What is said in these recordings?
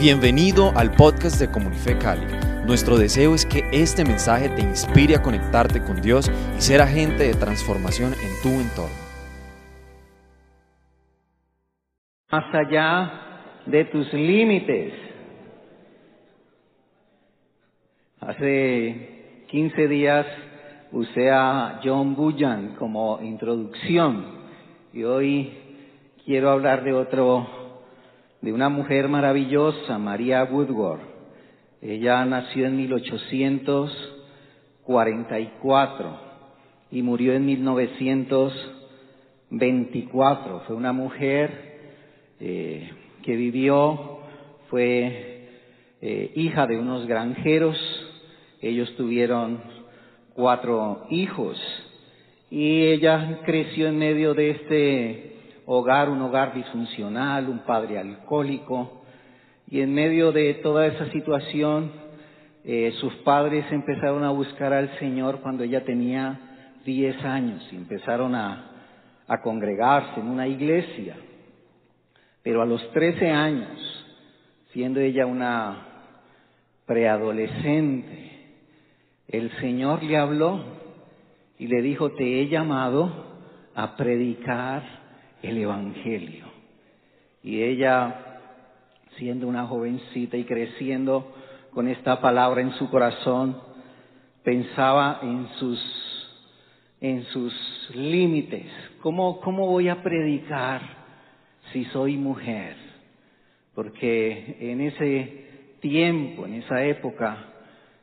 Bienvenido al podcast de Comunife Cali. Nuestro deseo es que este mensaje te inspire a conectarte con Dios y ser agente de transformación en tu entorno. Más allá de tus límites. Hace 15 días usé a John Bullan como introducción y hoy quiero hablar de otro, de una mujer maravillosa, María Woodward. Ella nació en 1844 y murió en 1924. Fue una mujer eh, que vivió, fue eh, hija de unos granjeros. Ellos tuvieron cuatro hijos y ella creció en medio de este hogar, un hogar disfuncional, un padre alcohólico y en medio de toda esa situación eh, sus padres empezaron a buscar al Señor cuando ella tenía diez años y empezaron a, a congregarse en una iglesia. Pero a los trece años, siendo ella una preadolescente, el Señor le habló y le dijo, te he llamado a predicar el Evangelio. Y ella, siendo una jovencita y creciendo con esta palabra en su corazón, pensaba en sus, en sus límites. ¿Cómo, ¿Cómo voy a predicar si soy mujer? Porque en ese tiempo, en esa época,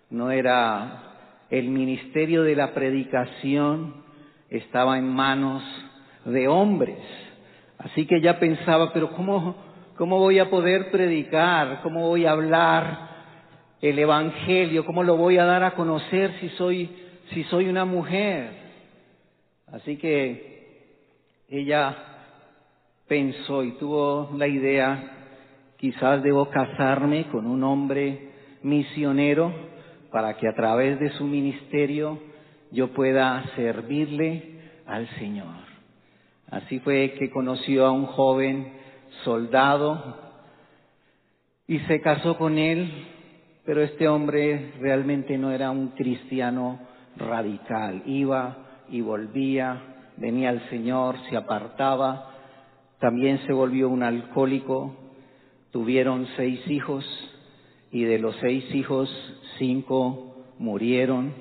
no era el ministerio de la predicación estaba en manos de hombres. Así que ella pensaba, pero ¿cómo, cómo voy a poder predicar? ¿Cómo voy a hablar el Evangelio? ¿Cómo lo voy a dar a conocer si soy, si soy una mujer? Así que ella pensó y tuvo la idea, quizás debo casarme con un hombre misionero para que a través de su ministerio yo pueda servirle al Señor. Así fue que conoció a un joven soldado y se casó con él, pero este hombre realmente no era un cristiano radical. Iba y volvía, venía al Señor, se apartaba, también se volvió un alcohólico, tuvieron seis hijos y de los seis hijos, cinco murieron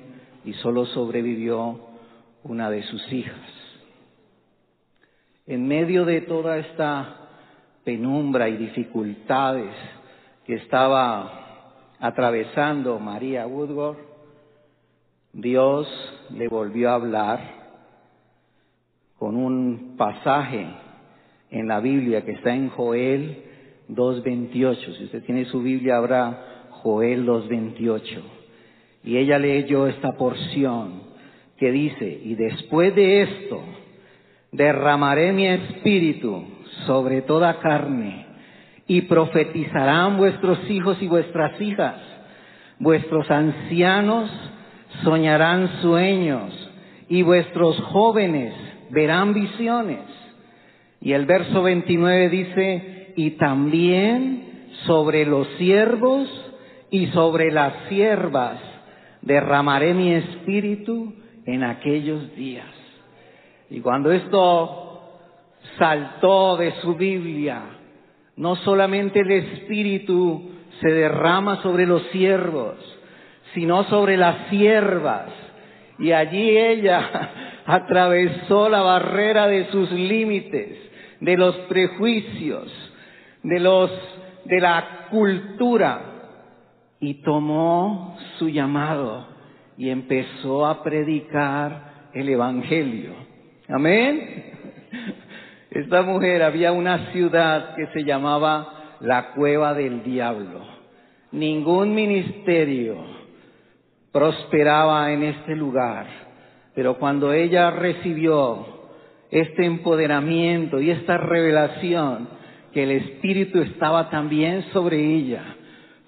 y solo sobrevivió una de sus hijas. En medio de toda esta penumbra y dificultades que estaba atravesando María Woodward, Dios le volvió a hablar con un pasaje en la Biblia que está en Joel 2.28. Si usted tiene su Biblia, habrá Joel 2.28. Y ella leyó esta porción que dice, y después de esto, derramaré mi espíritu sobre toda carne, y profetizarán vuestros hijos y vuestras hijas, vuestros ancianos soñarán sueños, y vuestros jóvenes verán visiones. Y el verso 29 dice, y también sobre los siervos y sobre las siervas derramaré mi espíritu en aquellos días. Y cuando esto saltó de su Biblia, no solamente el espíritu se derrama sobre los siervos, sino sobre las siervas. Y allí ella atravesó la barrera de sus límites, de los prejuicios, de los de la cultura y tomó su llamado y empezó a predicar el evangelio. Amén. Esta mujer había una ciudad que se llamaba la cueva del diablo. Ningún ministerio prosperaba en este lugar, pero cuando ella recibió este empoderamiento y esta revelación, que el Espíritu estaba también sobre ella.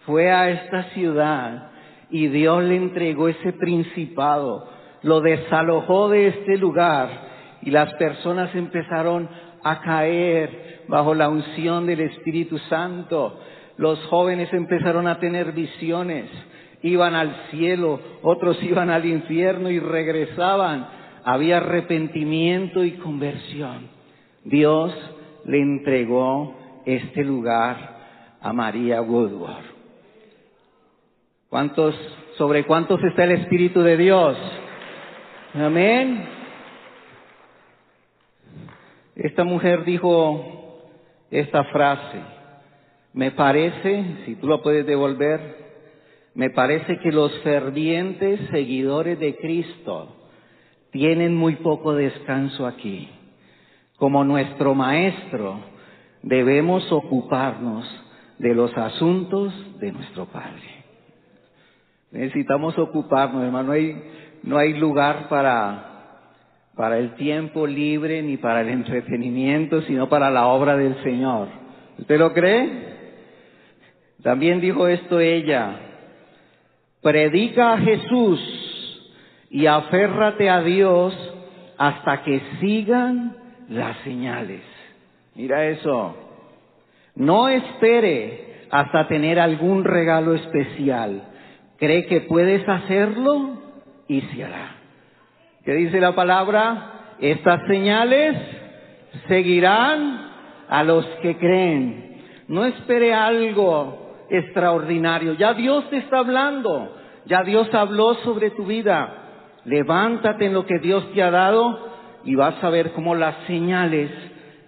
Fue a esta ciudad y Dios le entregó ese principado, lo desalojó de este lugar y las personas empezaron a caer bajo la unción del Espíritu Santo. los jóvenes empezaron a tener visiones, iban al cielo, otros iban al infierno y regresaban. Había arrepentimiento y conversión. Dios le entregó este lugar a María Woodward. ¿Cuántos, sobre cuántos está el Espíritu de Dios? Amén. Esta mujer dijo esta frase, me parece, si tú lo puedes devolver, me parece que los fervientes seguidores de Cristo tienen muy poco descanso aquí. Como nuestro Maestro, debemos ocuparnos de los asuntos de nuestro Padre. Necesitamos ocuparnos, hermano. No hay, no hay lugar para, para el tiempo libre ni para el entretenimiento, sino para la obra del Señor. ¿Usted lo cree? También dijo esto ella, predica a Jesús y aférrate a Dios hasta que sigan las señales. Mira eso. No espere hasta tener algún regalo especial. Cree que puedes hacerlo y se hará. ¿Qué dice la palabra? Estas señales seguirán a los que creen. No espere algo extraordinario. Ya Dios te está hablando. Ya Dios habló sobre tu vida. Levántate en lo que Dios te ha dado y vas a ver cómo las señales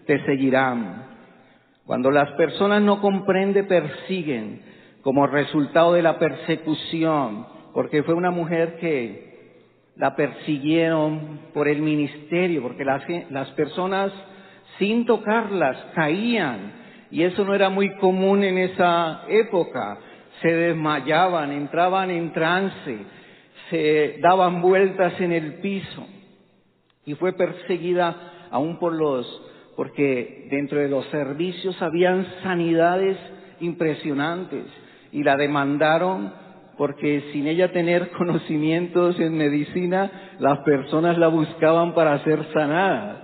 te seguirán. Cuando las personas no comprenden, persiguen como resultado de la persecución, porque fue una mujer que la persiguieron por el ministerio, porque las, las personas sin tocarlas caían, y eso no era muy común en esa época. Se desmayaban, entraban en trance, se daban vueltas en el piso y fue perseguida aún por los, porque dentro de los servicios habían sanidades impresionantes y la demandaron porque sin ella tener conocimientos en medicina, las personas la buscaban para ser sanada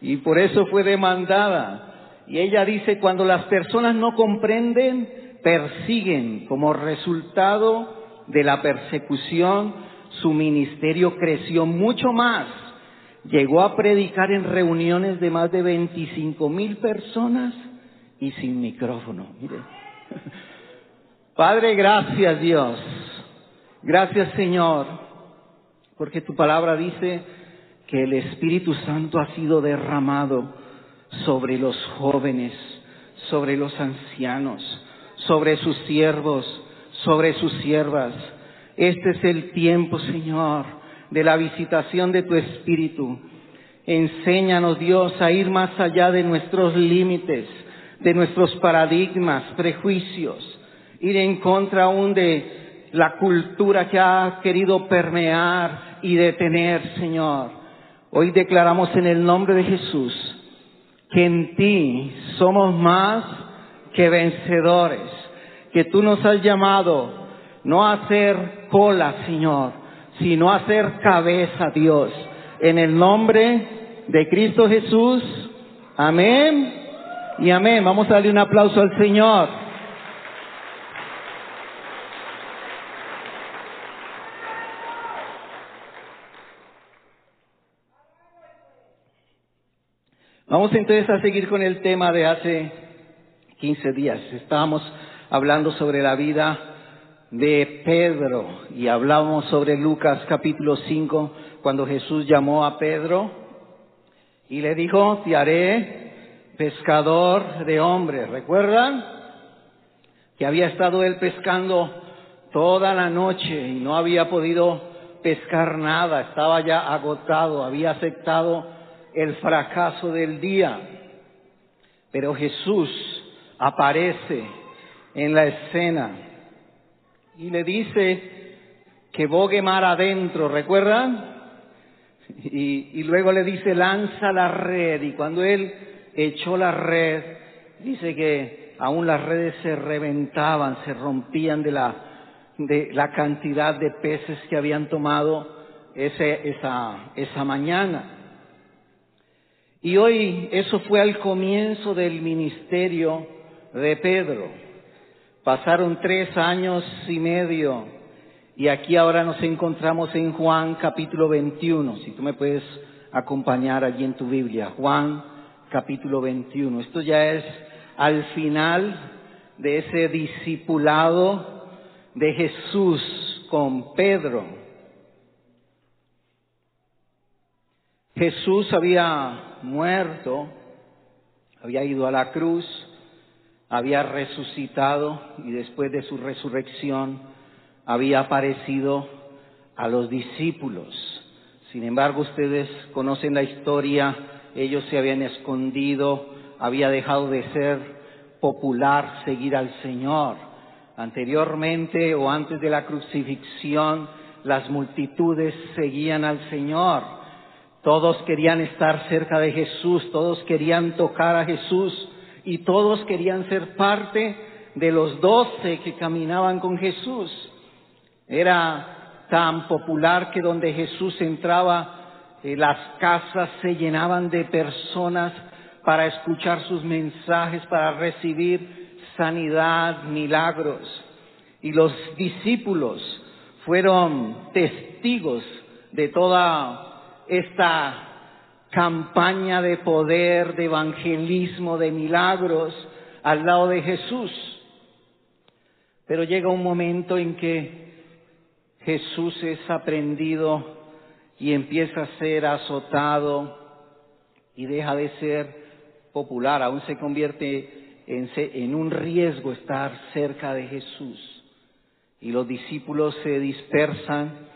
y por eso fue demandada. Y ella dice, cuando las personas no comprenden, persiguen como resultado de la persecución, su ministerio creció mucho más llegó a predicar en reuniones de más de 25 mil personas y sin micrófono. Mire. Padre, gracias Dios. Gracias Señor, porque tu palabra dice que el Espíritu Santo ha sido derramado sobre los jóvenes, sobre los ancianos, sobre sus siervos, sobre sus siervas. Este es el tiempo, Señor, de la visitación de tu Espíritu. Enséñanos, Dios, a ir más allá de nuestros límites, de nuestros paradigmas, prejuicios, ir en contra aún de la cultura que ha querido permear y detener, Señor. Hoy declaramos en el nombre de Jesús que en ti somos más que vencedores, que tú nos has llamado no a hacer cola, Señor, sino a ser cabeza, Dios. En el nombre de Cristo Jesús. Amén y amén. Vamos a darle un aplauso al Señor. Vamos entonces a seguir con el tema de hace 15 días. Estábamos hablando sobre la vida de Pedro y hablamos sobre Lucas capítulo 5 cuando Jesús llamó a Pedro y le dijo, te haré pescador de hombres. ¿Recuerdan? Que había estado él pescando toda la noche y no había podido pescar nada, estaba ya agotado, había aceptado el fracaso del día. Pero Jesús aparece en la escena y le dice que bogue mar adentro, ¿recuerdan? Y, y, luego le dice, lanza la red. Y cuando él echó la red, dice que aún las redes se reventaban, se rompían de la, de la cantidad de peces que habían tomado ese, esa, esa mañana. Y hoy eso fue al comienzo del ministerio de Pedro. Pasaron tres años y medio y aquí ahora nos encontramos en Juan capítulo 21. Si tú me puedes acompañar allí en tu Biblia. Juan capítulo 21. Esto ya es al final de ese discipulado de Jesús con Pedro. Jesús había muerto, había ido a la cruz, había resucitado y después de su resurrección había aparecido a los discípulos. Sin embargo, ustedes conocen la historia, ellos se habían escondido, había dejado de ser popular seguir al Señor. Anteriormente o antes de la crucifixión, las multitudes seguían al Señor. Todos querían estar cerca de Jesús, todos querían tocar a Jesús y todos querían ser parte de los doce que caminaban con Jesús. Era tan popular que donde Jesús entraba, eh, las casas se llenaban de personas para escuchar sus mensajes, para recibir sanidad, milagros. Y los discípulos fueron testigos de toda esta campaña de poder, de evangelismo, de milagros al lado de Jesús. Pero llega un momento en que Jesús es aprendido y empieza a ser azotado y deja de ser popular, aún se convierte en, en un riesgo estar cerca de Jesús. Y los discípulos se dispersan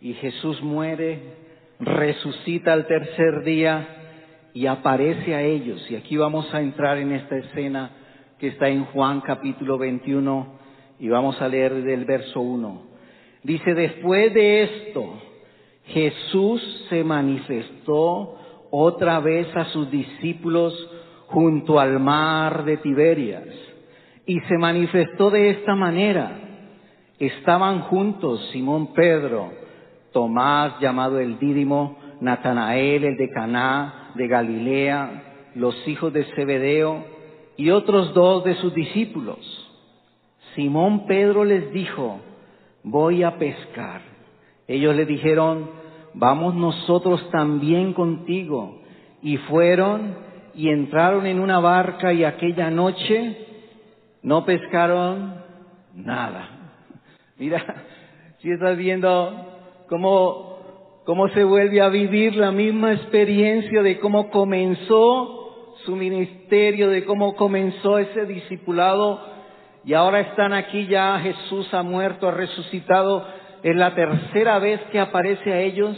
y Jesús muere resucita al tercer día y aparece a ellos. Y aquí vamos a entrar en esta escena que está en Juan capítulo 21 y vamos a leer del verso 1. Dice, después de esto, Jesús se manifestó otra vez a sus discípulos junto al mar de Tiberias. Y se manifestó de esta manera. Estaban juntos Simón Pedro, Tomás llamado el Dídimo, Natanael el de Caná de Galilea, los hijos de Zebedeo y otros dos de sus discípulos. Simón Pedro les dijo, voy a pescar. Ellos le dijeron, vamos nosotros también contigo. Y fueron y entraron en una barca y aquella noche no pescaron nada. Mira, si estás viendo cómo, cómo se vuelve a vivir la misma experiencia de cómo comenzó su ministerio, de cómo comenzó ese discipulado y ahora están aquí ya, Jesús ha muerto, ha resucitado, es la tercera vez que aparece a ellos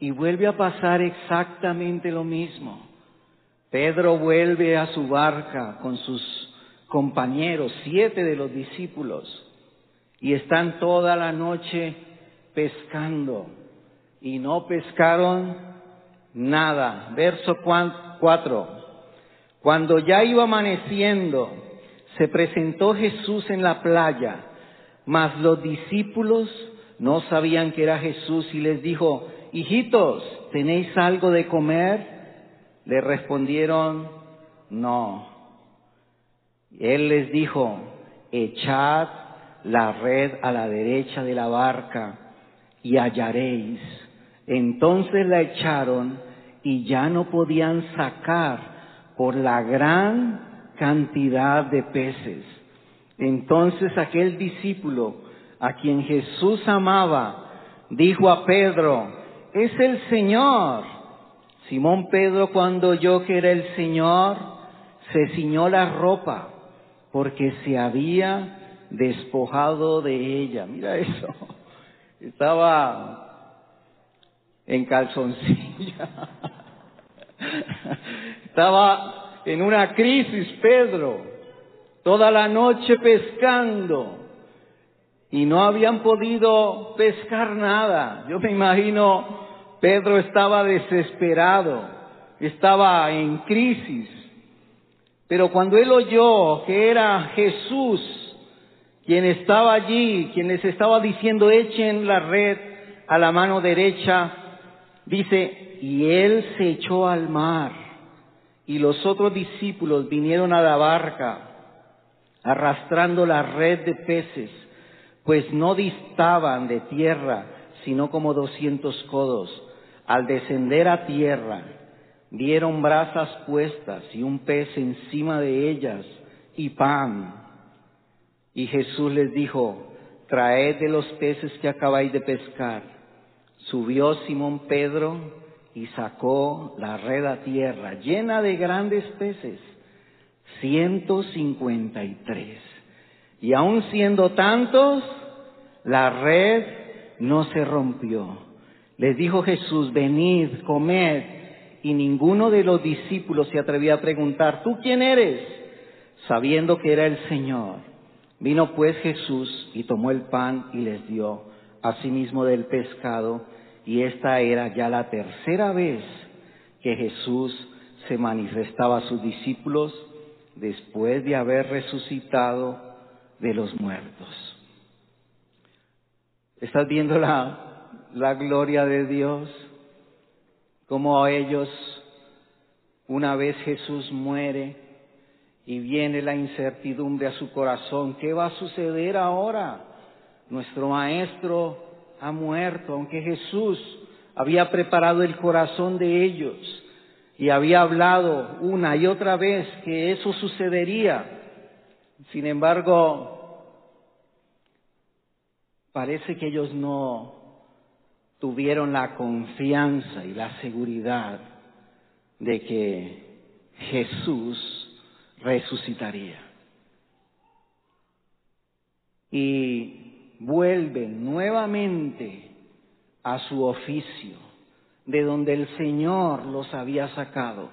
y vuelve a pasar exactamente lo mismo. Pedro vuelve a su barca con sus compañeros, siete de los discípulos, y están toda la noche pescando y no pescaron nada. Verso 4. Cuando ya iba amaneciendo, se presentó Jesús en la playa, mas los discípulos no sabían que era Jesús y les dijo, hijitos, ¿tenéis algo de comer? Le respondieron, no. Él les dijo, echad la red a la derecha de la barca y hallaréis. Entonces la echaron y ya no podían sacar por la gran cantidad de peces. Entonces aquel discípulo a quien Jesús amaba dijo a Pedro, es el Señor. Simón Pedro cuando oyó que era el Señor, se ciñó la ropa porque se había despojado de ella. Mira eso estaba en calzoncilla. estaba en una crisis Pedro, toda la noche pescando y no habían podido pescar nada. Yo me imagino Pedro estaba desesperado, estaba en crisis. Pero cuando él oyó que era Jesús quien estaba allí, quien les estaba diciendo echen la red a la mano derecha, dice, y él se echó al mar, y los otros discípulos vinieron a la barca, arrastrando la red de peces, pues no distaban de tierra, sino como doscientos codos. Al descender a tierra, vieron brasas puestas y un pez encima de ellas y pan. Y Jesús les dijo, traed de los peces que acabáis de pescar. Subió Simón Pedro y sacó la red a tierra, llena de grandes peces, ciento cincuenta y tres. Y aun siendo tantos, la red no se rompió. Les dijo Jesús, venid, comed. Y ninguno de los discípulos se atrevía a preguntar, ¿tú quién eres? Sabiendo que era el Señor. Vino pues Jesús y tomó el pan y les dio asimismo del pescado. Y esta era ya la tercera vez que Jesús se manifestaba a sus discípulos después de haber resucitado de los muertos. ¿Estás viendo la, la gloria de Dios? Como ellos, una vez Jesús muere y viene la incertidumbre a su corazón, ¿qué va a suceder ahora? Nuestro maestro ha muerto, aunque Jesús había preparado el corazón de ellos y había hablado una y otra vez que eso sucedería. Sin embargo, parece que ellos no tuvieron la confianza y la seguridad de que Jesús resucitaría. Y vuelven nuevamente a su oficio, de donde el Señor los había sacado,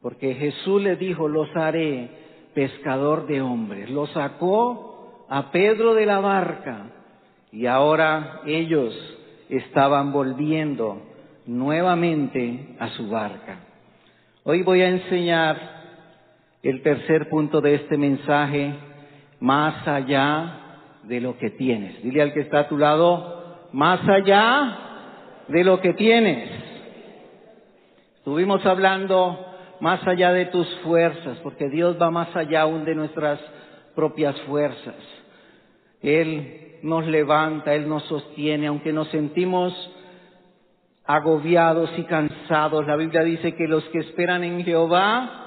porque Jesús les dijo, los haré pescador de hombres. Los sacó a Pedro de la barca y ahora ellos estaban volviendo nuevamente a su barca. Hoy voy a enseñar el tercer punto de este mensaje, más allá de lo que tienes. Dile al que está a tu lado, más allá de lo que tienes. Estuvimos hablando más allá de tus fuerzas, porque Dios va más allá aún de nuestras propias fuerzas. Él nos levanta, Él nos sostiene, aunque nos sentimos agobiados y cansados. La Biblia dice que los que esperan en Jehová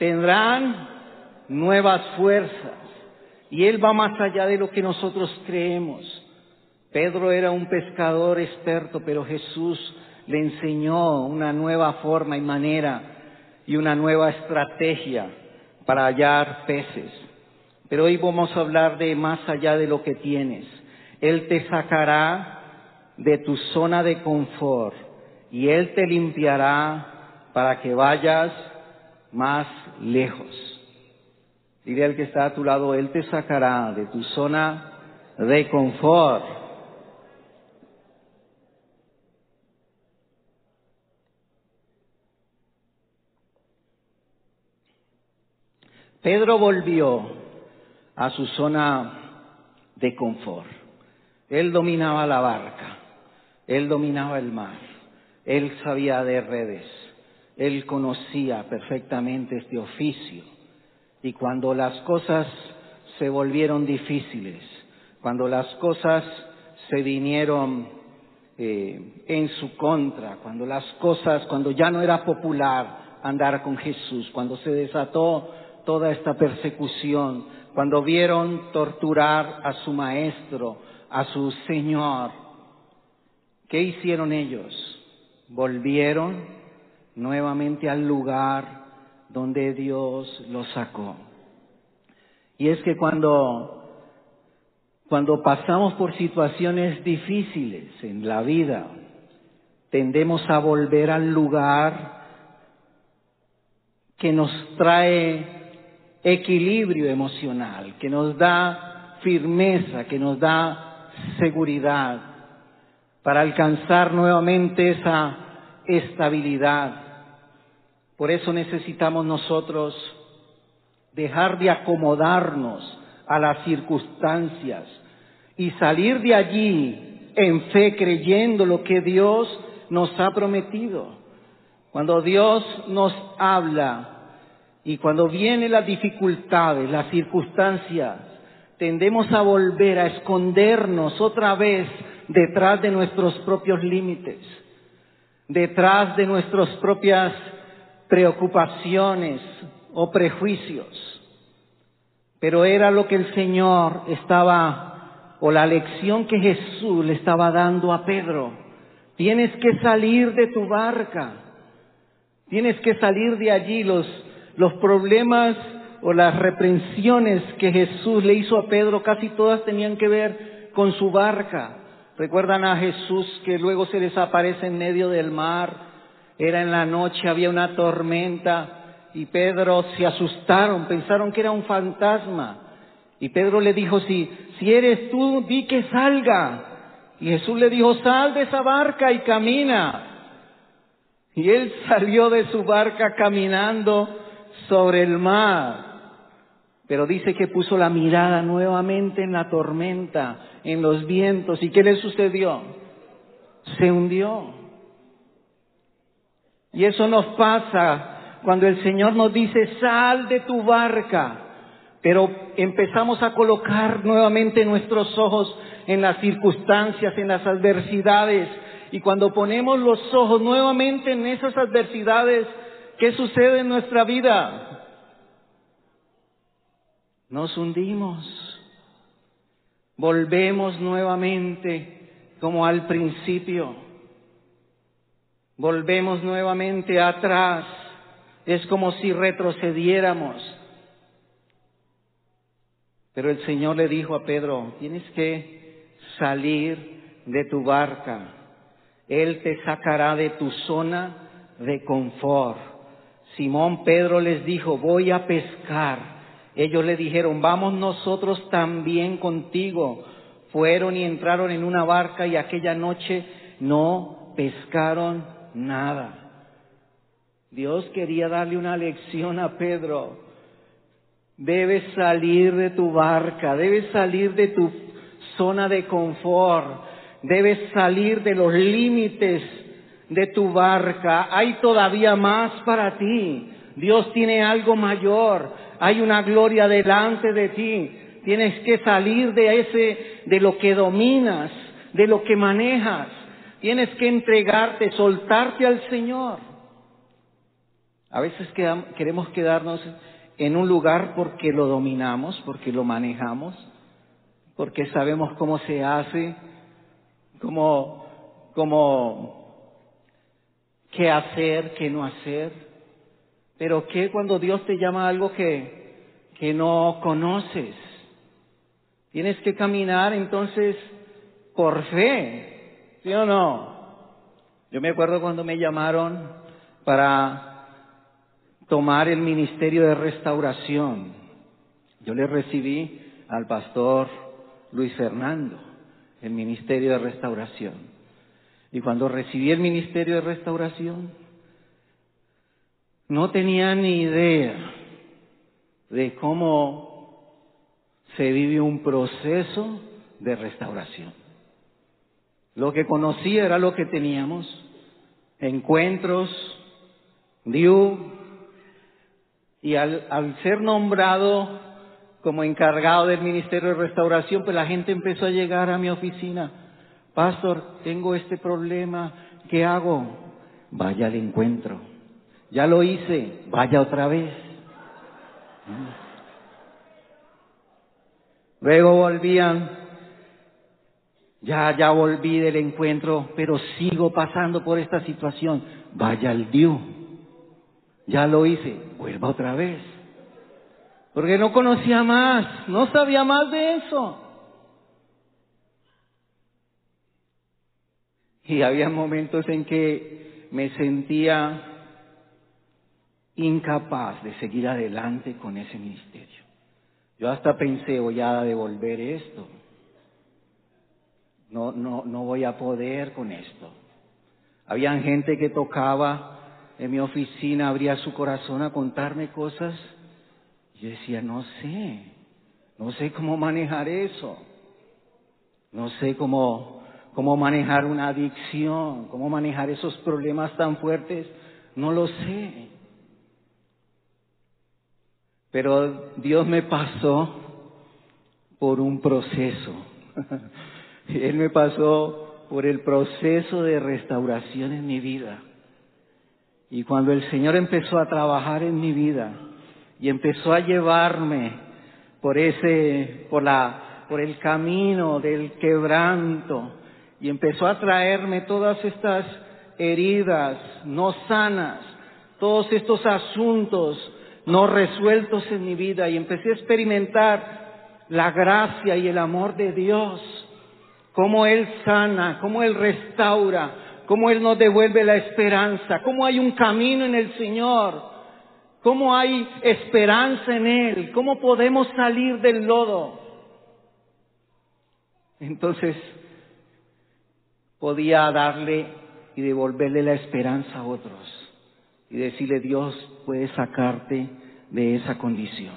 tendrán nuevas fuerzas. Y Él va más allá de lo que nosotros creemos. Pedro era un pescador experto, pero Jesús le enseñó una nueva forma y manera y una nueva estrategia para hallar peces. Pero hoy vamos a hablar de más allá de lo que tienes. Él te sacará de tu zona de confort y Él te limpiará para que vayas más lejos. Dile al que está a tu lado, Él te sacará de tu zona de confort. Pedro volvió a su zona de confort. Él dominaba la barca, él dominaba el mar, él sabía de redes, él conocía perfectamente este oficio. Y cuando las cosas se volvieron difíciles, cuando las cosas se vinieron eh, en su contra, cuando las cosas, cuando ya no era popular andar con Jesús, cuando se desató toda esta persecución, cuando vieron torturar a su maestro, a su Señor, ¿qué hicieron ellos? Volvieron nuevamente al lugar donde Dios los sacó. Y es que cuando, cuando pasamos por situaciones difíciles en la vida, tendemos a volver al lugar que nos trae equilibrio emocional, que nos da firmeza, que nos da seguridad para alcanzar nuevamente esa estabilidad. Por eso necesitamos nosotros dejar de acomodarnos a las circunstancias y salir de allí en fe creyendo lo que Dios nos ha prometido. Cuando Dios nos habla Y cuando vienen las dificultades, las circunstancias, tendemos a volver a escondernos otra vez detrás de nuestros propios límites, detrás de nuestras propias preocupaciones o prejuicios. Pero era lo que el Señor estaba, o la lección que Jesús le estaba dando a Pedro. Tienes que salir de tu barca. Tienes que salir de allí. Los, los problemas o las reprensiones que Jesús le hizo a Pedro casi todas tenían que ver con su barca. Recuerdan a Jesús que luego se desaparece en medio del mar. Era en la noche, había una tormenta y Pedro se asustaron, pensaron que era un fantasma. Y Pedro le dijo, si, si eres tú, di que salga. Y Jesús le dijo, sal de esa barca y camina. Y él salió de su barca caminando sobre el mar. Pero dice que puso la mirada nuevamente en la tormenta, en los vientos. ¿Y qué le sucedió? Se hundió. Y eso nos pasa cuando el Señor nos dice, sal de tu barca, pero empezamos a colocar nuevamente nuestros ojos en las circunstancias, en las adversidades, y cuando ponemos los ojos nuevamente en esas adversidades, ¿qué sucede en nuestra vida? Nos hundimos, volvemos nuevamente como al principio, volvemos nuevamente atrás es como si retrocediéramos. Pero el Señor le dijo a Pedro, tienes que salir de tu barca. Él te sacará de tu zona de confort. Simón Pedro les dijo, voy a pescar. Ellos le dijeron, vamos nosotros también contigo. Fueron y entraron en una barca y aquella noche no pescaron nada. Dios quería darle una lección a Pedro. Debes salir de tu barca, debes salir de tu zona de confort, debes salir de los límites de tu barca. Hay todavía más para ti. Dios tiene algo mayor. Hay una gloria delante de ti. Tienes que salir de ese, de lo que dominas, de lo que manejas. Tienes que entregarte, soltarte al Señor. A veces queremos quedarnos en un lugar porque lo dominamos, porque lo manejamos, porque sabemos cómo se hace, cómo, cómo, qué hacer, qué no hacer. Pero ¿qué cuando Dios te llama a algo que, que no conoces? Tienes que caminar entonces por fe, ¿sí o no? Yo me acuerdo cuando me llamaron para tomar el ministerio de restauración. Yo le recibí al pastor Luis Fernando, el ministerio de restauración. Y cuando recibí el ministerio de restauración, no tenía ni idea de cómo se vive un proceso de restauración. Lo que conocía era lo que teníamos, encuentros, Dios, y al, ser nombrado como encargado del Ministerio de Restauración, pues la gente empezó a llegar a mi oficina. Pastor, tengo este problema, ¿qué hago? Vaya al encuentro. Ya lo hice, vaya otra vez. Luego volvían, ya, ya volví del encuentro, pero sigo pasando por esta situación. Vaya al Dios. Ya lo hice, vuelva otra vez. Porque no conocía más, no sabía más de eso. Y había momentos en que me sentía incapaz de seguir adelante con ese ministerio. Yo hasta pensé, voy a devolver esto. No, no, no voy a poder con esto. Habían gente que tocaba en mi oficina abría su corazón a contarme cosas. Yo decía, no sé, no sé cómo manejar eso. No sé cómo, cómo manejar una adicción, cómo manejar esos problemas tan fuertes. No lo sé. Pero Dios me pasó por un proceso. Él me pasó por el proceso de restauración en mi vida. Y cuando el Señor empezó a trabajar en mi vida y empezó a llevarme por ese, por la, por el camino del quebranto y empezó a traerme todas estas heridas no sanas, todos estos asuntos no resueltos en mi vida y empecé a experimentar la gracia y el amor de Dios, cómo Él sana, cómo Él restaura, cómo Él nos devuelve la esperanza, cómo hay un camino en el Señor, cómo hay esperanza en Él, cómo podemos salir del lodo. Entonces podía darle y devolverle la esperanza a otros y decirle Dios puede sacarte de esa condición.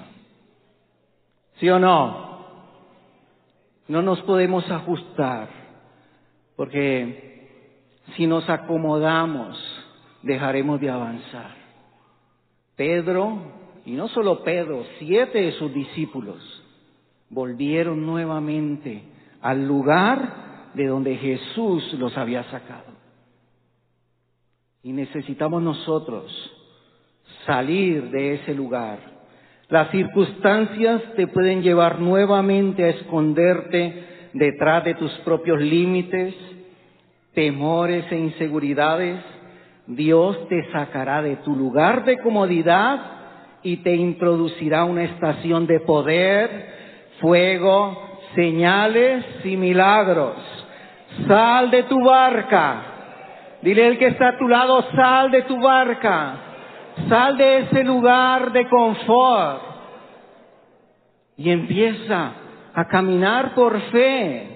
¿Sí o no? No nos podemos ajustar porque si nos acomodamos, dejaremos de avanzar. Pedro, y no solo Pedro, siete de sus discípulos volvieron nuevamente al lugar de donde Jesús los había sacado. Y necesitamos nosotros salir de ese lugar. Las circunstancias te pueden llevar nuevamente a esconderte detrás de tus propios límites, temores e inseguridades, Dios te sacará de tu lugar de comodidad y te introducirá a una estación de poder, fuego, señales y milagros. Sal de tu barca. Dile el que está a tu lado, sal de tu barca. Sal de ese lugar de confort. Y empieza a caminar por fe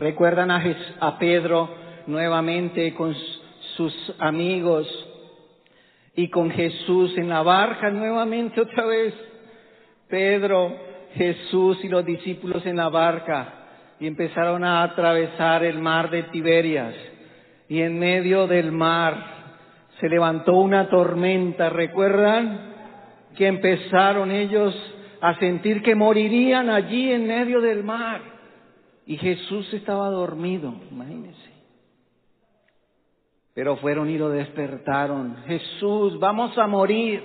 Recuerdan a, Pedro nuevamente con sus amigos y con Jesús en la barca nuevamente otra vez. Pedro, Jesús y los discípulos en la barca y empezaron a atravesar el mar de Tiberias y en medio del mar se levantó una tormenta. ¿Recuerdan que empezaron ellos a sentir que morirían allí en medio del mar? Y Jesús estaba dormido, imagínense. Pero fueron y lo despertaron. Jesús, vamos a morir.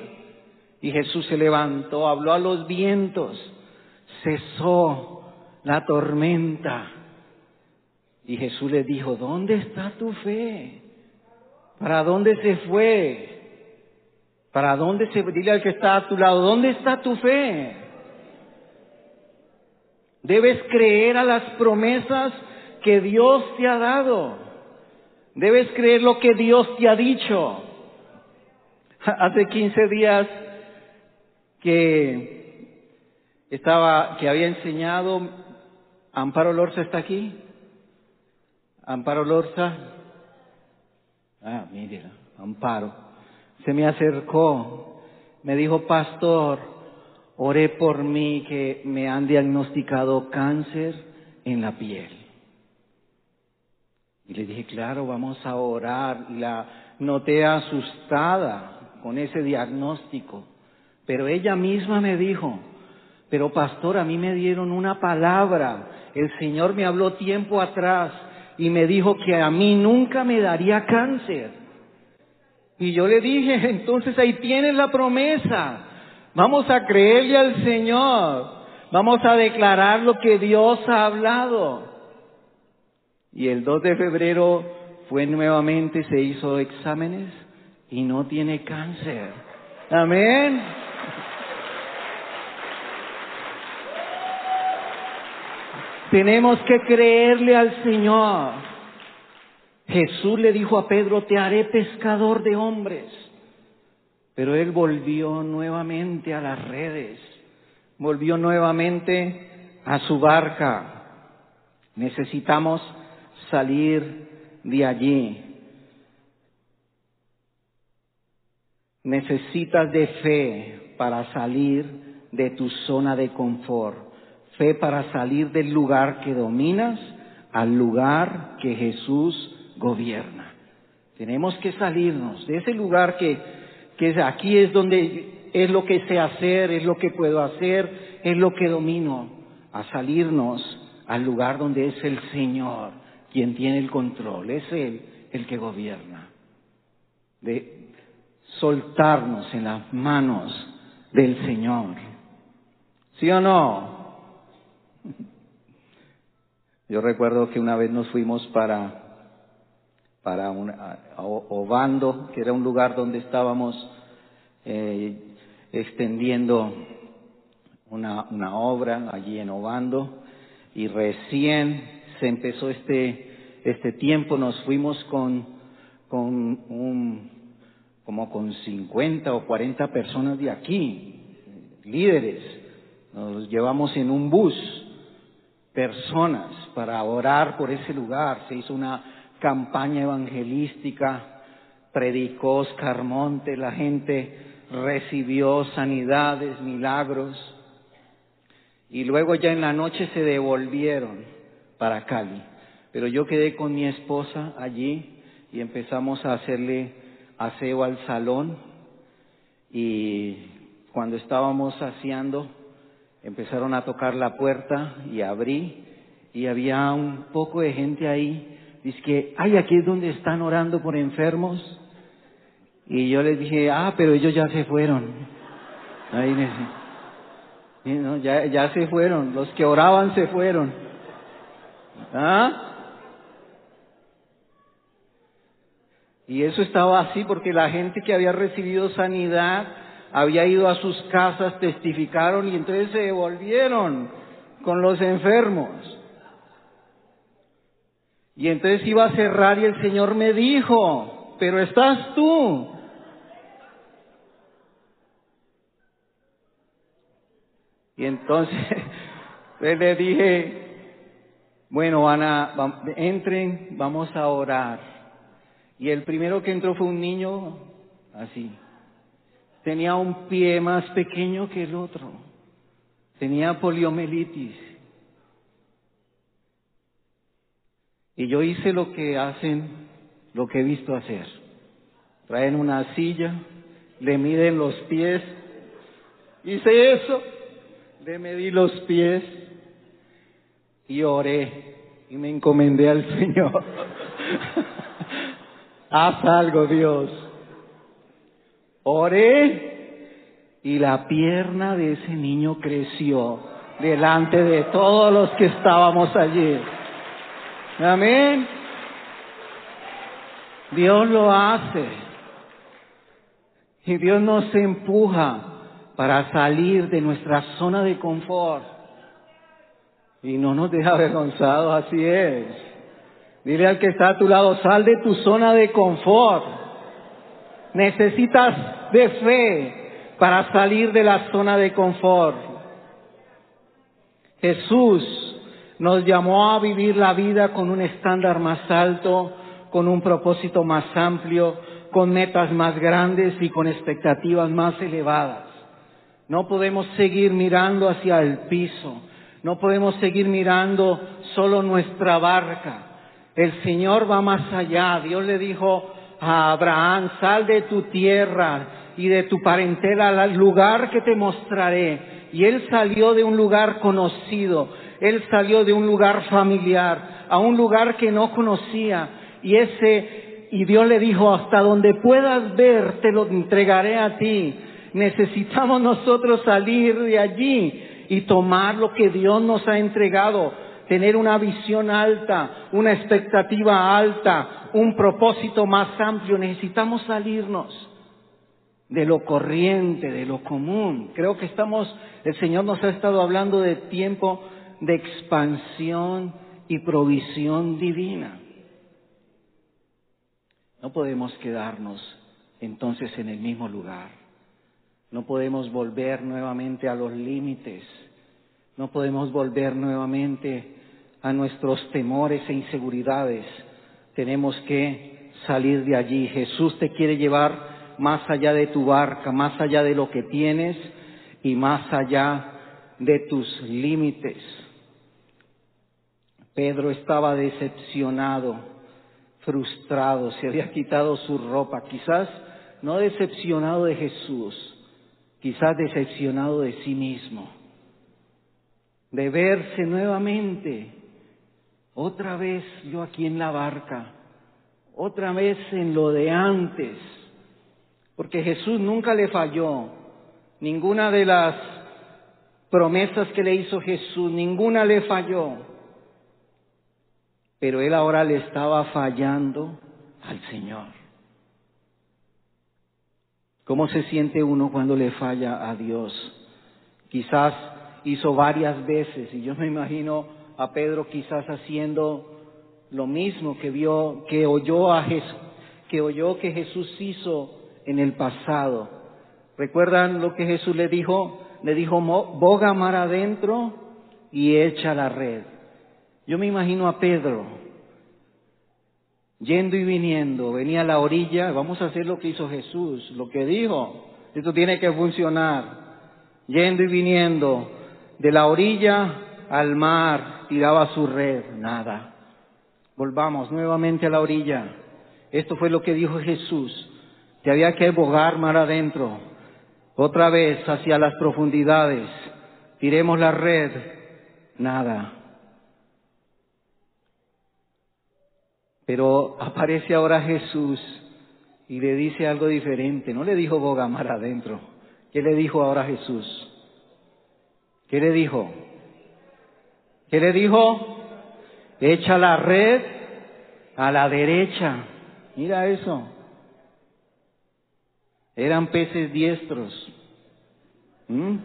Y Jesús se levantó, habló a los vientos, cesó la tormenta. Y Jesús le dijo, ¿dónde está tu fe? ¿Para dónde se fue? ¿Para dónde se Dile al que está a tu lado, ¿dónde está tu fe? Debes creer a las promesas que Dios te ha dado. Debes creer lo que Dios te ha dicho. Hace 15 días que estaba, que había enseñado, Amparo Lorza está aquí. Amparo Lorza. Ah, Amparo. Se me acercó, me dijo, pastor, oré por mí que me han diagnosticado cáncer en la piel. Y le dije, claro, vamos a orar. La noté asustada con ese diagnóstico. Pero ella misma me dijo, pero pastor, a mí me dieron una palabra. El Señor me habló tiempo atrás y me dijo que a mí nunca me daría cáncer. Y yo le dije, entonces ahí tienes la promesa. Vamos a creerle al Señor. Vamos a declarar lo que Dios ha hablado. Y el 2 de febrero fue nuevamente, se hizo exámenes y no tiene cáncer. Amén. Tenemos que creerle al Señor. Jesús le dijo a Pedro, te haré pescador de hombres. Pero él volvió nuevamente a las redes, volvió nuevamente a su barca. Necesitamos salir de allí. Necesitas de fe para salir de tu zona de confort, fe para salir del lugar que dominas al lugar que Jesús gobierna. Tenemos que salirnos de ese lugar que, que aquí es donde es lo que sé hacer, es lo que puedo hacer, es lo que domino, a salirnos al lugar donde es el Señor quien tiene el control, es Él el que gobierna. De soltarnos en las manos del Señor. ¿Sí o no? Yo recuerdo que una vez nos fuimos para, para un, Obando, que era un lugar donde estábamos eh, extendiendo una, una obra allí en Obando y recién se empezó este, este tiempo, nos fuimos con, con un, como con 50 o 40 personas de aquí, líderes, nos llevamos en un bus personas para orar por ese lugar, se hizo una campaña evangelística, predicó Oscar Monte, la gente recibió sanidades, milagros, y luego ya en la noche se devolvieron para Cali. Pero yo quedé con mi esposa allí y empezamos a hacerle aseo al salón y cuando estábamos haciendo empezaron a tocar la puerta y abrí y había un poco de gente ahí. Dice que, ay, aquí es donde están orando por enfermos. Y yo les dije, ah, pero ellos ya se fueron. Ahí ya, ya se fueron, los que oraban se fueron. ¿Ah? Y eso estaba así porque la gente que había recibido sanidad había ido a sus casas, testificaron y entonces se devolvieron con los enfermos. Y entonces iba a cerrar y el Señor me dijo, pero estás tú. Y entonces le dije, bueno, van entren, vamos a orar. Y el primero que entró fue un niño así. Tenía un pie más pequeño que el otro. Tenía poliomielitis. Y yo hice lo que hacen, lo que he visto hacer. Traen una silla, le miden los pies. Hice eso le medí los pies y oré y me encomendé al Señor. Haz algo, Dios. Oré y la pierna de ese niño creció delante de todos los que estábamos allí. Amén. Dios lo hace. Y Dios nos empuja para salir de nuestra zona de confort. Y no nos deja avergonzados, así es. Dile al que está a tu lado, sal de tu zona de confort. Necesitas de fe para salir de la zona de confort. Jesús nos llamó a vivir la vida con un estándar más alto, con un propósito más amplio, con metas más grandes y con expectativas más elevadas. No podemos seguir mirando hacia el piso. No podemos seguir mirando solo nuestra barca. El Señor va más allá. Dios le dijo Abraham, sal de tu tierra y de tu parentela al lugar que te mostraré. Y él salió de un lugar conocido. Él salió de un lugar familiar a un lugar que no conocía. Y ese, y Dios le dijo, hasta donde puedas ver, te lo entregaré a ti necesitamos nosotros salir de allí y tomar lo que Dios nos ha entregado, tener una visión alta, una expectativa alta, un propósito más amplio. Necesitamos salirnos de lo corriente, de lo común. Creo que estamos, el Señor nos ha estado hablando de tiempo de expansión y provisión divina. No podemos quedarnos entonces en el mismo lugar. No podemos volver nuevamente a los límites. No podemos volver nuevamente a nuestros temores e inseguridades. Tenemos que salir de allí. Jesús te quiere llevar más allá de tu barca, más allá de lo que tienes y más allá de tus límites. Pedro estaba decepcionado frustrado, se había quitado su ropa, quizás no decepcionado de Jesús, quizás decepcionado de sí mismo, de verse nuevamente, otra vez yo aquí en la barca, otra vez en lo de antes, porque Jesús nunca le falló, ninguna de las promesas que le hizo Jesús, ninguna le falló pero él ahora le estaba fallando al Señor. ¿Cómo se siente uno cuando le falla a Dios? Quizás hizo varias veces y yo me imagino a Pedro quizás haciendo lo mismo que vio, que oyó a Jesús, que oyó que Jesús hizo en el pasado. ¿Recuerdan lo que Jesús le dijo? Le dijo, boga mar adentro y echa la red. Yo me imagino a Pedro yendo y viniendo, venía a la orilla, vamos a hacer lo que hizo Jesús, lo que dijo, esto tiene que funcionar, yendo y viniendo, de la orilla al mar, tiraba su red, nada. Volvamos nuevamente a la orilla. Esto fue lo que dijo Jesús, que había que bogar mar adentro, otra vez hacia las profundidades, tiremos la red, nada. Pero aparece ahora Jesús y le dice algo diferente. No le dijo Bogamar adentro. ¿Qué le dijo ahora Jesús? ¿Qué le dijo? ¿Qué le dijo? Echa la red a la derecha. Mira eso. Eran peces diestros. ¿Mm?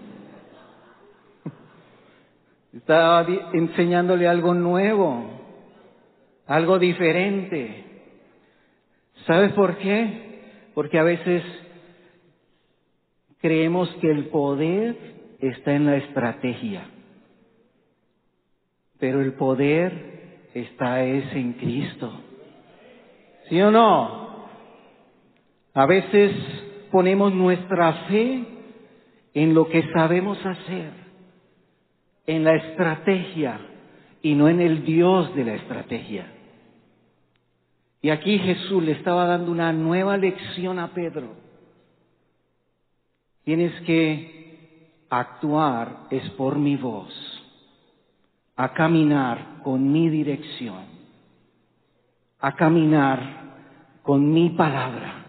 Estaba enseñándole algo nuevo algo diferente. ¿Sabes por qué? Porque a veces creemos que el poder está en la estrategia, pero el poder está es en Cristo. ¿Sí o no? A veces ponemos nuestra fe en lo que sabemos hacer, en la estrategia y no en el Dios de la estrategia. Y aquí Jesús le estaba dando una nueva lección a Pedro. Tienes que actuar es por mi voz, a caminar con mi dirección, a caminar con mi palabra.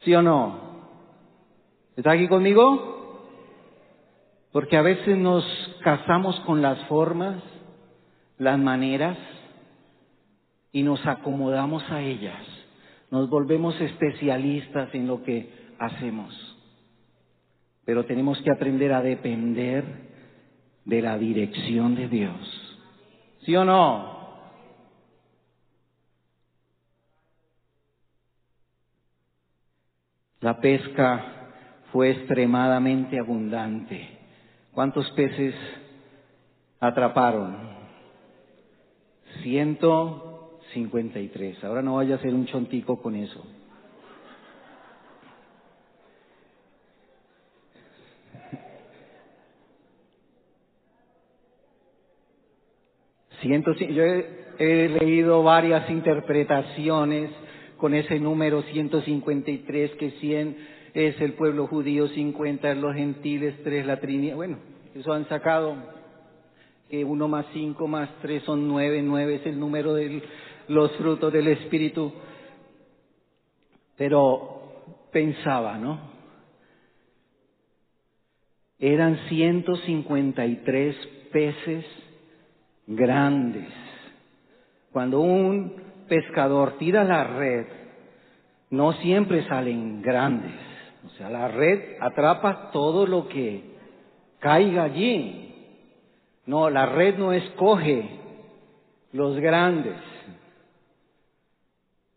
¿Sí o no? ¿Está aquí conmigo? Porque a veces nos casamos con las formas, las maneras, y nos acomodamos a ellas, nos volvemos especialistas en lo que hacemos. Pero tenemos que aprender a depender de la dirección de Dios. ¿Sí o no? La pesca fue extremadamente abundante. ¿Cuántos peces atraparon? Ciento 53. Ahora no vaya a ser un chontico con eso. Ciento, yo he, leído varias interpretaciones con ese número 153, que 100 es el pueblo judío, 50 es los gentiles, 3 la Trinidad. Bueno, eso han sacado que uno más cinco más tres son nueve, nueve es el número del los frutos del Espíritu. Pero pensaba, ¿no? Eran 153 peces grandes. Cuando un pescador tira la red, no siempre salen grandes. O sea, la red atrapa todo lo que caiga allí. No, la red no escoge los grandes.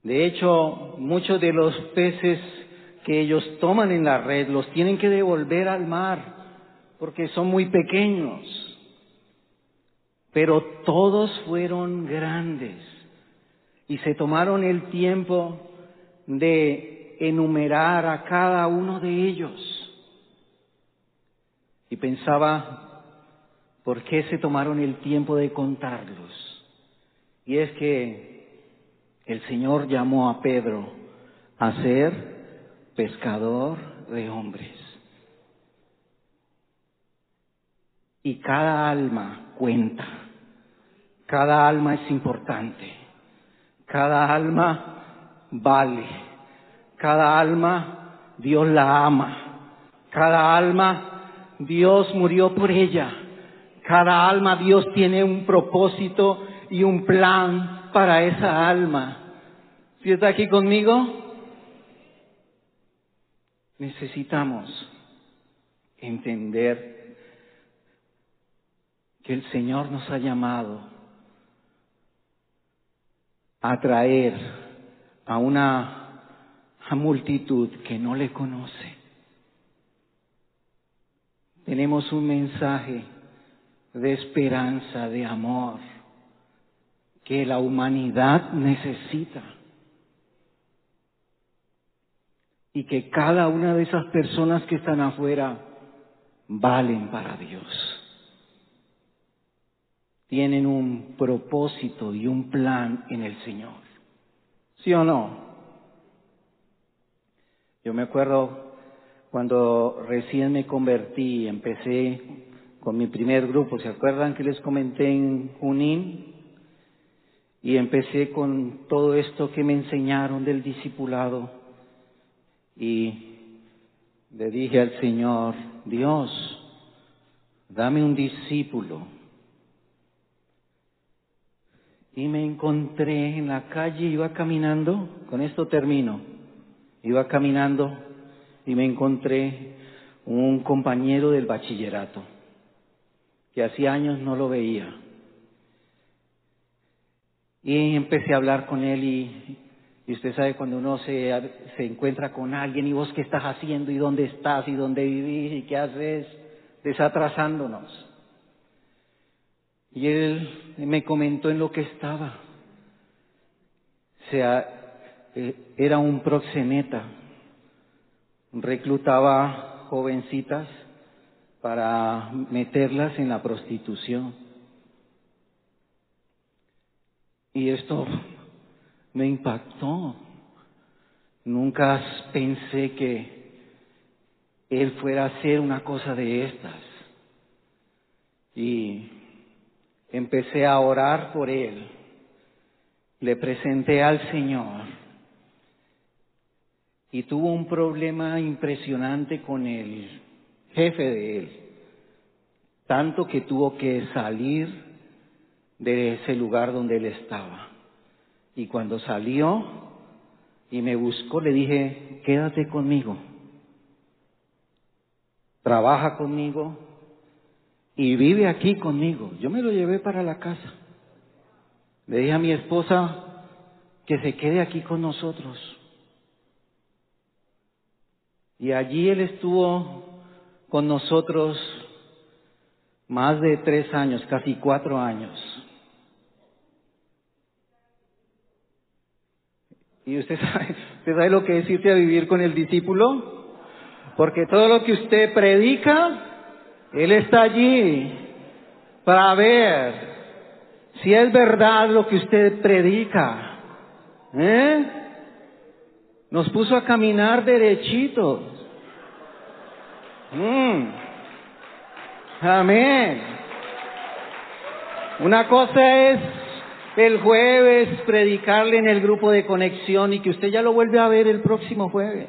De hecho, muchos de los peces que ellos toman en la red los tienen que devolver al mar porque son muy pequeños. Pero todos fueron grandes y se tomaron el tiempo de enumerar a cada uno de ellos. Y pensaba, ¿por qué se tomaron el tiempo de contarlos? Y es que el Señor llamó a Pedro a ser pescador de hombres. Y cada alma cuenta, cada alma es importante, cada alma vale, cada alma Dios la ama, cada alma Dios murió por ella, cada alma Dios tiene un propósito y un plan para esa alma. ¿Si está aquí conmigo? Necesitamos entender que el Señor nos ha llamado a traer a una multitud que no le conoce. Tenemos un mensaje de esperanza, de amor, que la humanidad necesita. Y que cada una de esas personas que están afuera valen para Dios tienen un propósito y un plan en el Señor. ¿Sí o no? Yo me acuerdo cuando recién me convertí, empecé con mi primer grupo, ¿se acuerdan que les comenté en Junín? Y empecé con todo esto que me enseñaron del discipulado y le dije al Señor, Dios, dame un discípulo y me encontré en la calle, iba caminando, con esto termino, iba caminando y me encontré un compañero del bachillerato, que hacía años no lo veía. Y empecé a hablar con él y, y usted sabe cuando uno se, se encuentra con alguien y vos qué estás haciendo y dónde estás y dónde vivís y qué haces, desatrasándonos. Y él me comentó en lo que estaba. O sea, eh, era un proxeneta. Reclutaba jovencitas para meterlas en la prostitución. Y esto me impactó. Nunca pensé que él fuera a hacer una cosa de estas. Y empecé a orar por él, le presenté al Señor. Y tuvo un problema impresionante con el jefe de él, tanto que tuvo que salir de ese lugar donde él estaba. Y cuando salió y me buscó, le dije, quédate conmigo, trabaja conmigo, y vive aquí conmigo. Yo me lo llevé para la casa. Le dije a mi esposa que se quede aquí con nosotros. Y allí él estuvo con nosotros más de tres años, casi cuatro años. ¿Y usted sabe, lo que es irse a vivir con el discípulo? Porque todo lo que usted predica, él está allí para ver si es verdad lo que usted predica. ¿Eh? Nos puso a caminar derechitos. Mm. Amén. Una cosa es el jueves predicarle en el grupo de conexión y que usted ya lo vuelve a ver el próximo jueves.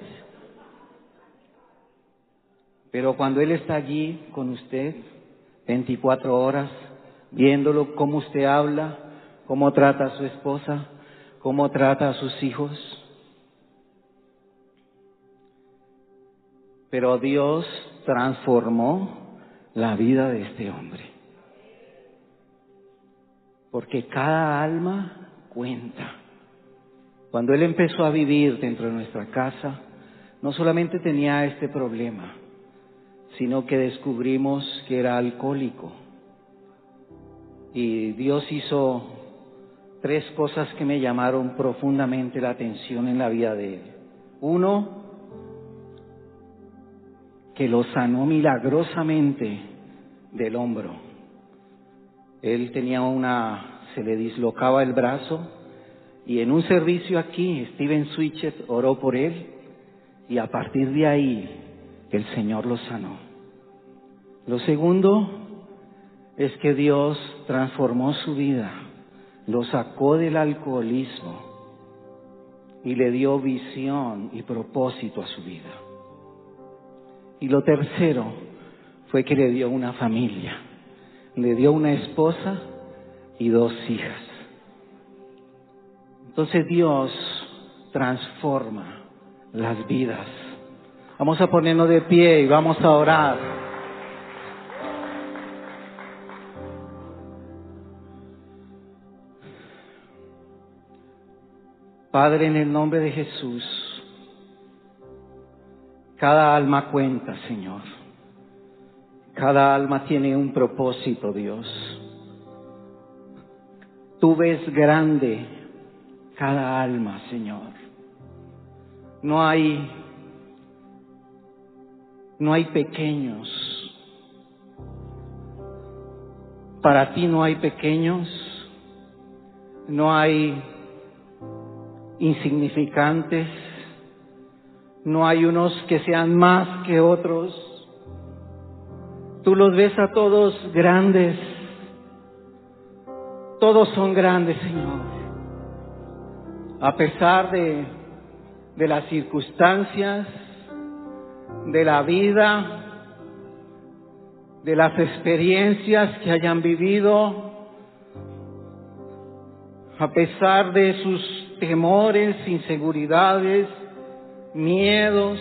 Pero cuando Él está allí con usted, 24 horas, viéndolo cómo usted habla, cómo trata a su esposa, cómo trata a sus hijos. Pero Dios transformó la vida de este hombre. Porque cada alma cuenta. Cuando él empezó a vivir dentro de nuestra casa, no solamente tenía este problema, sino que descubrimos que era alcohólico. Y Dios hizo tres cosas que me llamaron profundamente la atención en la vida de él. Uno, que lo sanó milagrosamente del hombro. Él tenía una se le dislocaba el brazo y en un servicio aquí Steven Switchet oró por él y a partir de ahí el Señor lo sanó. Lo segundo es que Dios transformó su vida, lo sacó del alcoholismo y le dio visión y propósito a su vida. Y lo tercero fue que le dio una familia, le dio una esposa y dos hijas. Entonces Dios transforma las vidas. Vamos a ponernos de pie y vamos a orar. Padre, en el nombre de Jesús, cada alma cuenta, Señor. Cada alma tiene un propósito, Dios. Tú ves grande cada alma, Señor. No hay no hay pequeños. Para ti no hay pequeños. No hay insignificantes, no hay unos que sean más que otros. Tú los ves a todos grandes, todos son grandes, Señor. A pesar de, de las circunstancias, de la vida, de las experiencias que hayan vivido, a pesar de sus temores, inseguridades, miedos,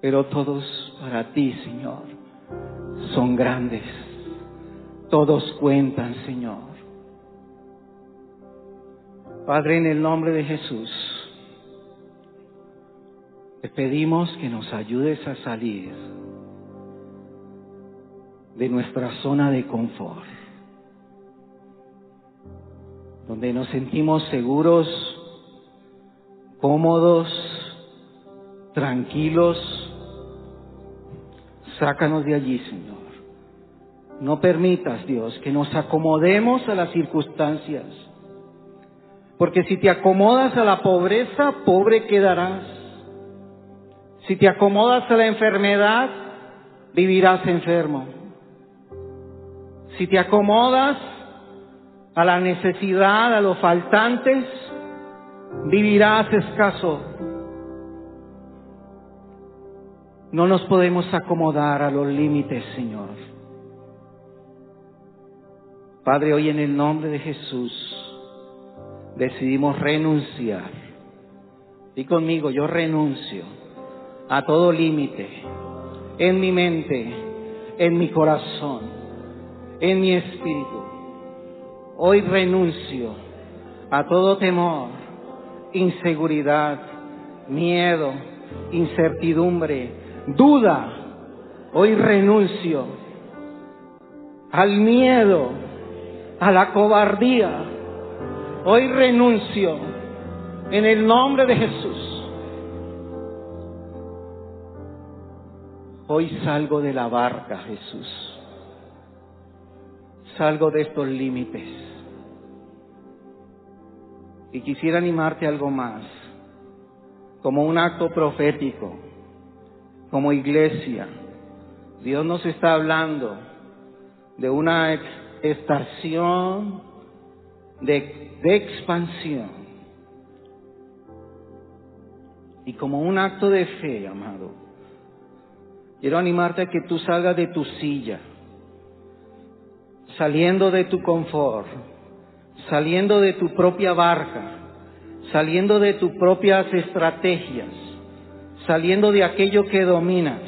pero todos para ti, Señor, son grandes. Todos cuentan, Señor. Padre, en el nombre de Jesús, te pedimos que nos ayudes a salir de nuestra zona de confort donde nos sentimos seguros, cómodos, tranquilos. Sácanos de allí, Señor. No permitas, Dios, que nos acomodemos a las circunstancias. Porque si te acomodas a la pobreza, pobre quedarás. Si te acomodas a la enfermedad, vivirás enfermo. Si te acomodas a la necesidad, a los faltantes, vivirás escaso. No nos podemos acomodar a los límites, Señor. Padre, hoy en el nombre de Jesús decidimos renunciar. Y conmigo, yo renuncio a todo límite en mi mente, en mi corazón, en mi espíritu Hoy renuncio a todo temor, inseguridad, miedo, incertidumbre, duda. Hoy renuncio al miedo, a la cobardía. Hoy renuncio en el nombre de Jesús. Hoy salgo de la barca, Jesús. Salgo de estos límites. Y quisiera animarte algo más, como un acto profético, como iglesia. Dios nos está hablando de una estación de, de expansión. Y como un acto de fe, amado, quiero animarte a que tú salgas de tu silla, saliendo de tu confort, saliendo de tu propia barca, saliendo de tus propias estrategias, saliendo de aquello que dominas,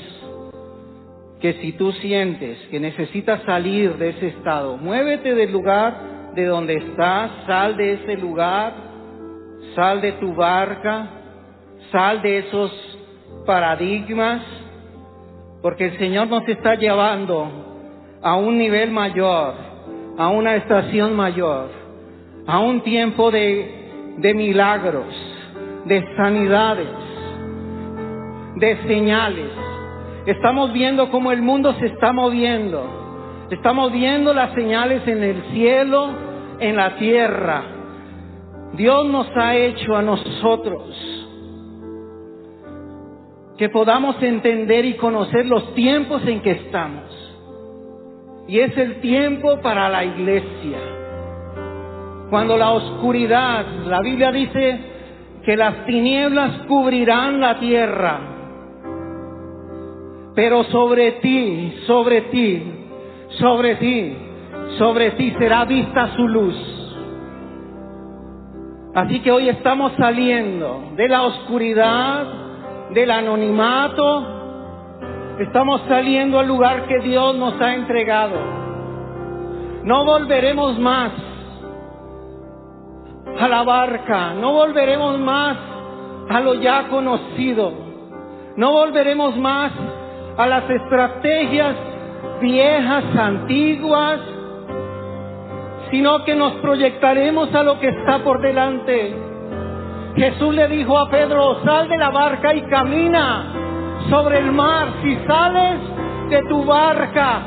que si tú sientes que necesitas salir de ese estado, muévete del lugar de donde estás, sal de ese lugar, sal de tu barca, sal de esos paradigmas, porque el Señor nos está llevando a un nivel mayor, a una estación mayor a un tiempo de, de milagros, de sanidades, de señales. Estamos viendo cómo el mundo se está moviendo. Estamos viendo las señales en el cielo, en la tierra. Dios nos ha hecho a nosotros que podamos entender y conocer los tiempos en que estamos. Y es el tiempo para la iglesia. Cuando la oscuridad, la Biblia dice que las tinieblas cubrirán la tierra, pero sobre ti, sobre ti, sobre ti, sobre ti será vista su luz. Así que hoy estamos saliendo de la oscuridad, del anonimato, estamos saliendo al lugar que Dios nos ha entregado. No volveremos más a la barca, no volveremos más a lo ya conocido, no volveremos más a las estrategias viejas, antiguas, sino que nos proyectaremos a lo que está por delante. Jesús le dijo a Pedro, sal de la barca y camina sobre el mar. Si sales de tu barca,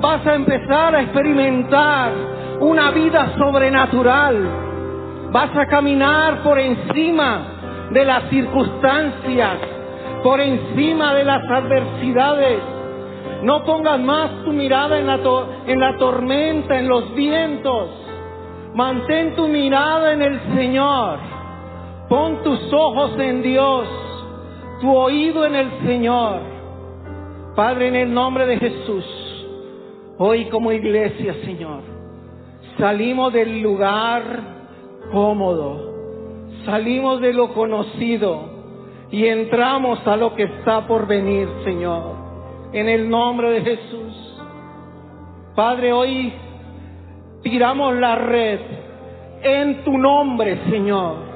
vas a empezar a experimentar una vida sobrenatural. Vas a caminar por encima de las circunstancias, por encima de las adversidades. No pongas más tu mirada en la, en la tormenta, en los vientos. Mantén tu mirada en el Señor. Pon tus ojos en Dios, tu oído en el Señor. Padre, en el nombre de Jesús, hoy como iglesia, Señor, salimos del lugar cómodo, salimos de lo conocido y entramos a lo que está por venir, Señor, en el nombre de Jesús. Padre, hoy tiramos la red en tu nombre, Señor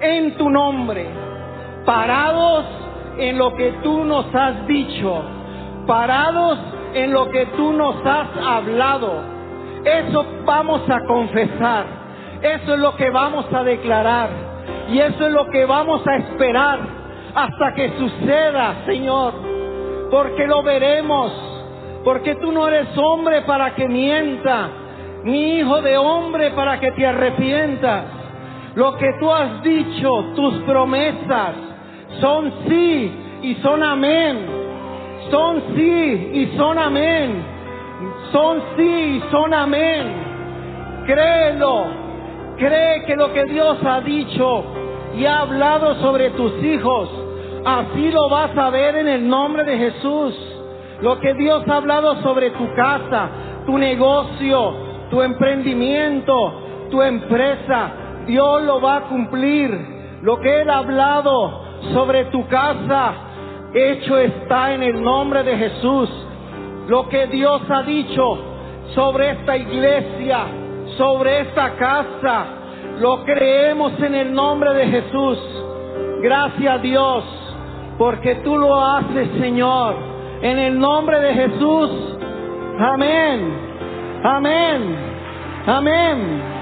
en tu nombre, parados en lo que tú nos has dicho, parados en lo que tú nos has hablado. Eso vamos a confesar, eso es lo que vamos a declarar y eso es lo que vamos a esperar hasta que suceda, Señor, porque lo veremos, porque tú no eres hombre para que mienta, ni hijo de hombre para que te arrepientas. Lo que tú has dicho, tus promesas, son sí y son amén. Son sí y son amén. Son sí y son amén. Créelo. Cree que lo que Dios ha dicho y ha hablado sobre tus hijos, así lo vas a ver en el nombre de Jesús. Lo que Dios ha hablado sobre tu casa, tu negocio, tu emprendimiento, tu empresa, Dios lo va a cumplir. Lo que Él ha hablado sobre tu casa, hecho está en el nombre de Jesús. Lo que Dios ha dicho sobre esta iglesia, sobre esta casa, lo creemos en el nombre de Jesús. Gracias Dios, porque tú lo haces, Señor. En el nombre de Jesús. Amén. Amén. Amén.